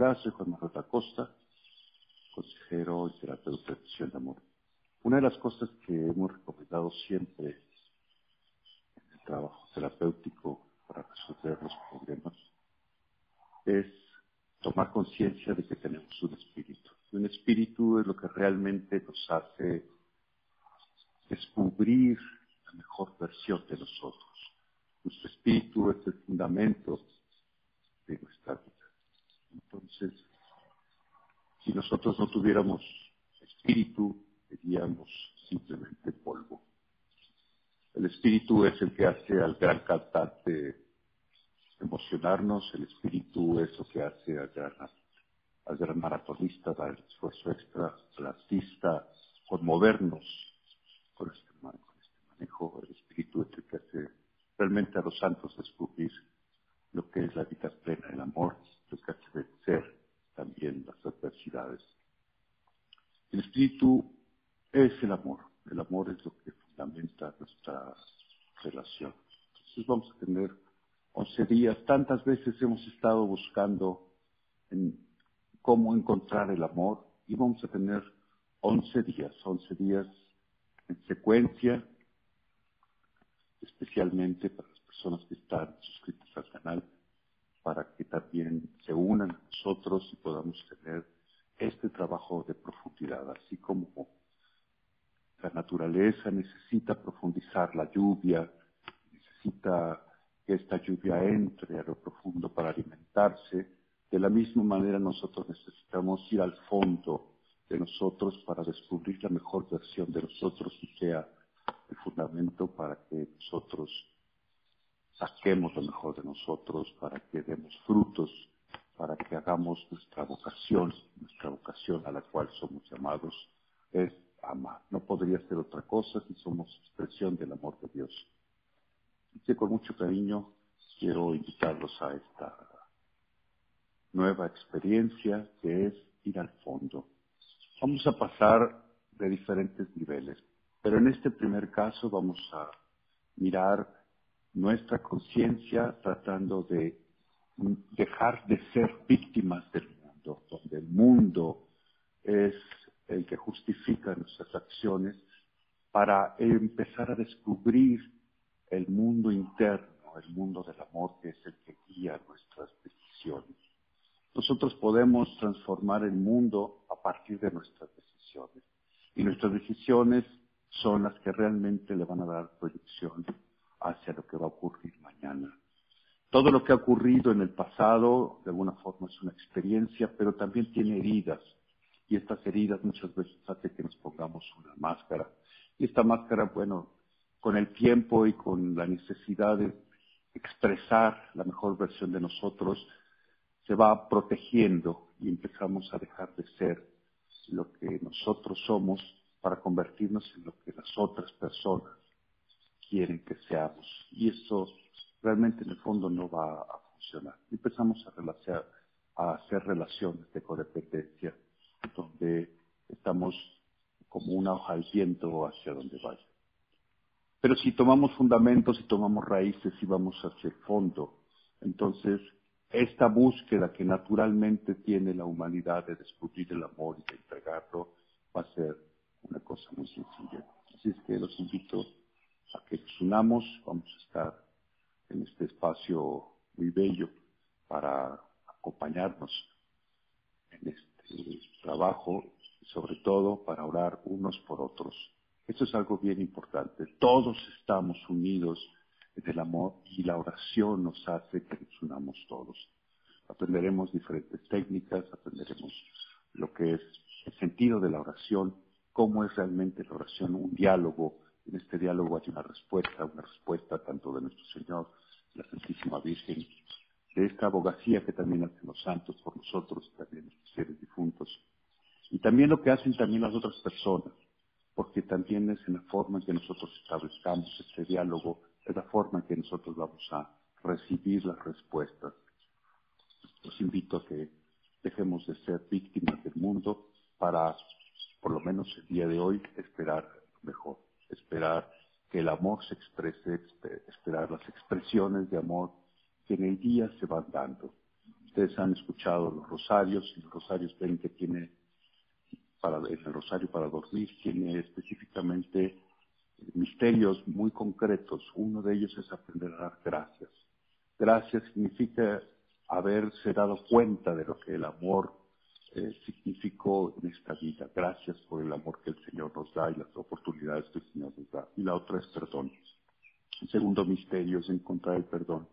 Soy Juan Manuel Acosta, consejero y terapeuta de sesión de amor. Una de las cosas que hemos recomendado siempre en el trabajo terapéutico para resolver los problemas es tomar conciencia de que tenemos un espíritu. Un espíritu es lo que realmente nos hace descubrir la mejor versión de nosotros. Nuestro espíritu es el fundamento de nuestra vida. Entonces, si nosotros no tuviéramos espíritu, seríamos simplemente polvo. El espíritu es el que hace al gran cantante emocionarnos, el espíritu es lo que hace al gran, al gran maratonista dar el esfuerzo extra, al artista conmovernos con este, con este manejo. El espíritu es el que hace realmente a los santos descubrir lo que es la vida plena, el amor, hace vencer también las adversidades. El espíritu es el amor. El amor es lo que fundamenta nuestra relación. Entonces vamos a tener 11 días. Tantas veces hemos estado buscando en cómo encontrar el amor y vamos a tener 11 días, 11 días en secuencia, especialmente para las personas que están suscritas al canal para que también se unan a nosotros y podamos tener este trabajo de profundidad, así como la naturaleza necesita profundizar la lluvia, necesita que esta lluvia entre a lo profundo para alimentarse, de la misma manera nosotros necesitamos ir al fondo de nosotros para descubrir la mejor versión de nosotros y sea el fundamento para que nosotros saquemos lo mejor de nosotros, para que demos frutos, para que hagamos nuestra vocación, nuestra vocación a la cual somos llamados es amar. No podría ser otra cosa si somos expresión del amor de Dios. Y que con mucho cariño quiero invitarlos a esta nueva experiencia que es ir al fondo. Vamos a pasar de diferentes niveles, pero en este primer caso vamos a mirar nuestra conciencia tratando de dejar de ser víctimas del mundo, donde el mundo es el que justifica nuestras acciones, para empezar a descubrir el mundo interno, el mundo del amor que es el que guía nuestras decisiones. Nosotros podemos transformar el mundo a partir de nuestras decisiones y nuestras decisiones son las que realmente le van a dar proyección hacia lo que va a ocurrir mañana. Todo lo que ha ocurrido en el pasado, de alguna forma, es una experiencia, pero también tiene heridas. Y estas heridas muchas veces hacen que nos pongamos una máscara. Y esta máscara, bueno, con el tiempo y con la necesidad de expresar la mejor versión de nosotros, se va protegiendo y empezamos a dejar de ser lo que nosotros somos para convertirnos en lo que las otras personas quieren que seamos. Y eso realmente en el fondo no va a funcionar. Empezamos a, a hacer relaciones de codependencia, donde estamos como una hoja al viento hacia donde vaya. Pero si tomamos fundamentos y tomamos raíces y vamos hacia el fondo, entonces esta búsqueda que naturalmente tiene la humanidad de descubrir el amor y de entregarlo va a ser una cosa muy sencilla. Así es que los invito a que nos unamos, vamos a estar en este espacio muy bello para acompañarnos en este trabajo y sobre todo para orar unos por otros. Esto es algo bien importante. Todos estamos unidos en el amor y la oración nos hace que nos unamos todos. Aprenderemos diferentes técnicas, aprenderemos lo que es el sentido de la oración, cómo es realmente la oración, un diálogo en este diálogo hay una respuesta, una respuesta tanto de nuestro Señor, la Santísima Virgen, de esta abogacía que también hacen los santos por nosotros, también los seres difuntos, y también lo que hacen también las otras personas, porque también es en la forma en que nosotros establezcamos este diálogo, es la forma en que nosotros vamos a recibir las respuestas. Los invito a que dejemos de ser víctimas del mundo para, por lo menos el día de hoy, esperar mejor esperar que el amor se exprese, esperar las expresiones de amor que en el día se van dando. Ustedes han escuchado los rosarios, y los rosarios ven que tiene, para, el rosario para dormir, tiene específicamente misterios muy concretos. Uno de ellos es aprender a dar gracias. Gracias significa haberse dado cuenta de lo que el amor eh, significó en esta vida. Gracias por el amor que el Señor nos da y las oportunidades que el Señor nos da. Y la otra es perdón. El segundo misterio es encontrar el perdón.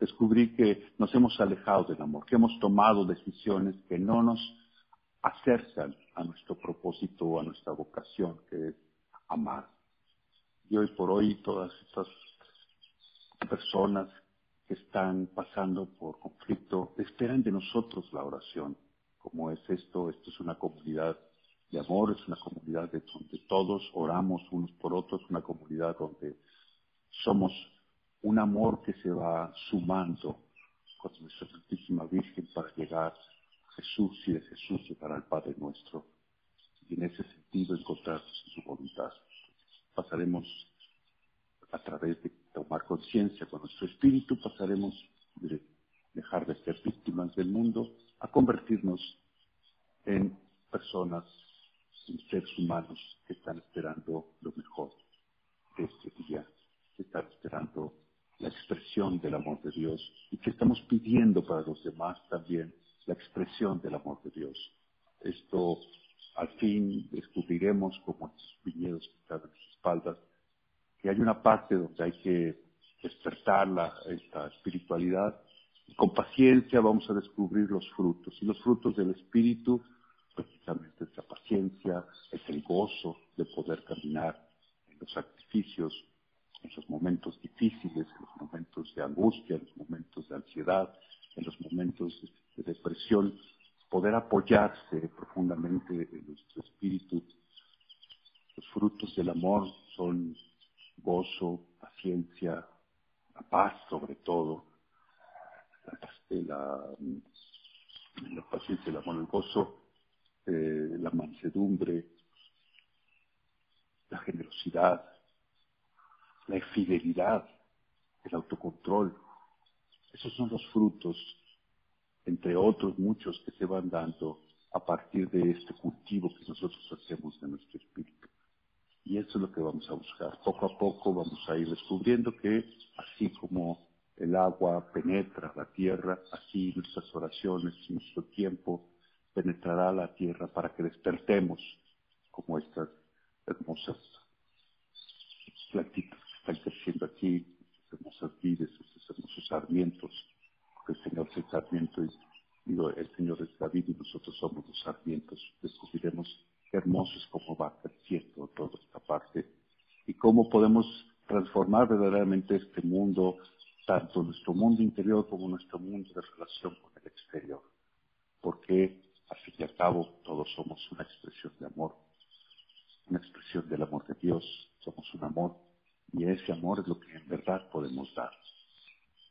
Descubrí que nos hemos alejado del amor, que hemos tomado decisiones que no nos acercan a nuestro propósito o a nuestra vocación, que es amar. Y hoy por hoy todas estas personas que están pasando por conflicto esperan de nosotros la oración. Como es esto? Esto es una comunidad de amor, es una comunidad de donde todos oramos unos por otros, una comunidad donde somos un amor que se va sumando con nuestra Santísima Virgen para llegar a Jesús y de Jesús llegar al Padre nuestro. Y en ese sentido encontrar su voluntad. Pasaremos a través de tomar conciencia con nuestro espíritu, pasaremos de dejar de ser víctimas del mundo a convertirnos en personas, en seres humanos que están esperando lo mejor de este día, que están esperando la expresión del amor de Dios y que estamos pidiendo para los demás también la expresión del amor de Dios. Esto al fin descubriremos como estos viñedos que están en sus espaldas que hay una parte donde hay que despertar la, esta espiritualidad. Con paciencia vamos a descubrir los frutos. Y los frutos del espíritu, precisamente es la paciencia, es el gozo de poder caminar en los sacrificios, en los momentos difíciles, en los momentos de angustia, en los momentos de ansiedad, en los momentos de depresión, poder apoyarse profundamente en nuestro espíritu. Los frutos del amor son gozo, paciencia, la paz sobre todo, la, la, paciencia, el amor, gozo, eh, la mansedumbre, la generosidad, la fidelidad, el autocontrol. Esos son los frutos, entre otros muchos, que se van dando a partir de este cultivo que nosotros hacemos de nuestro espíritu. Y eso es lo que vamos a buscar. Poco a poco vamos a ir descubriendo que así como el agua penetra la tierra, así nuestras oraciones, nuestro tiempo penetrará la tierra para que despertemos como estas hermosas plantitas que están creciendo aquí, hermosas vides, estos hermosos sarmientos, porque el Señor es el sarmiento y el Señor es David y nosotros somos los sarmientos. Descubriremos hermoso es cómo va creciendo toda esta parte y cómo podemos transformar verdaderamente este mundo, tanto nuestro mundo interior como nuestro mundo de relación con el exterior. Porque, al fin y al cabo, todos somos una expresión de amor, una expresión del amor de Dios, somos un amor, y ese amor es lo que en verdad podemos dar.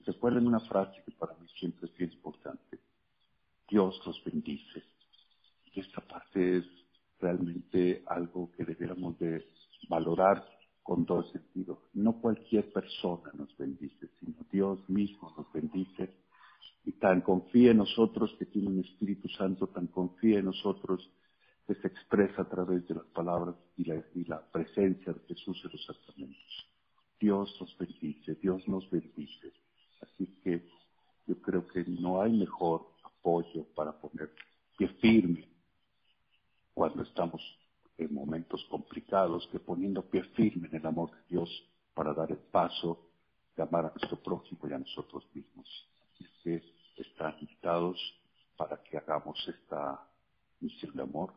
Recuerden una frase que para mí siempre es bien importante. Dios los bendice. Y esta parte es realmente algo que debiéramos de valorar con todo sentido. No cualquier persona nos bendice, sino Dios mismo nos bendice y tan confía en nosotros que tiene un Espíritu Santo, tan confía en nosotros que se expresa a través de las palabras y la, y la presencia de Jesús en los sacramentos. Dios nos bendice, Dios nos bendice. Así que yo creo que no hay mejor apoyo para poner pie firme cuando estamos complicados que poniendo pie firme en el amor de Dios para dar el paso de amar a nuestro prójimo y a nosotros mismos. Así que están invitados para que hagamos esta misión de amor,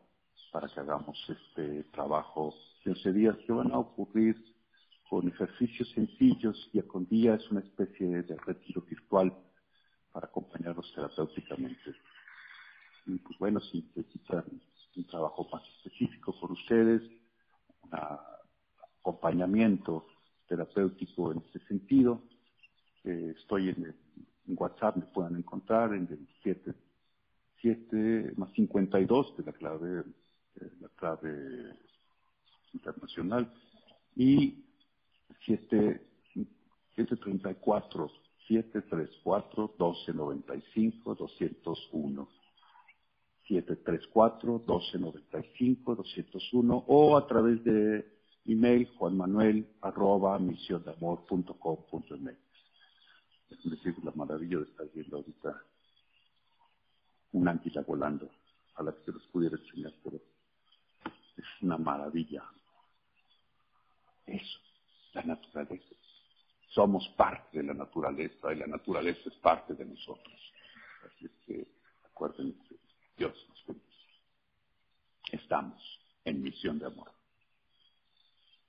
para que hagamos este trabajo de 11 días que van a ocurrir con ejercicios sencillos y con día es una especie de retiro virtual para acompañarnos terapéuticamente. Y pues bueno, si necesitan un trabajo más específico con ustedes, un acompañamiento terapéutico en ese sentido. Eh, estoy en, WhatsApp, me puedan encontrar en el 7, 7 más 52 de la clave, la clave internacional y 7, 734 734-1295-201. 734-1295-201 o a través de email juanmanuel arroba misiondeamor.com.mx. Decir, la maravilla de estar viendo ahorita un águila volando, a la que se los pudiera enseñar, pero es una maravilla. Eso, la naturaleza. Somos parte de la naturaleza y la naturaleza es parte de nosotros. Así es que acuérdense, Dios nos bendice. Estamos en misión de amor.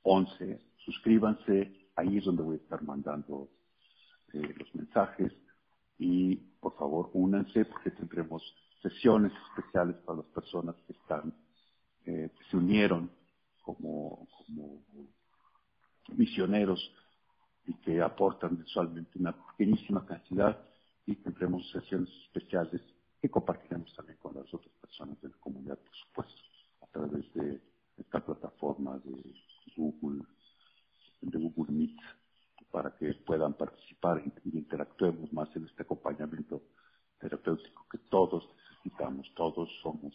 11. Suscríbanse, ahí es donde voy a estar mandando eh, los mensajes y por favor únanse porque tendremos sesiones especiales para las personas que están, eh, que se unieron como, como misioneros y que aportan mensualmente una pequeñísima cantidad y tendremos sesiones especiales que compartiremos también con las otras personas de la comunidad, por supuesto, a través de esta plataforma de Google, de Google Meet, para que puedan participar y interactuemos más en este acompañamiento terapéutico que todos necesitamos, todos somos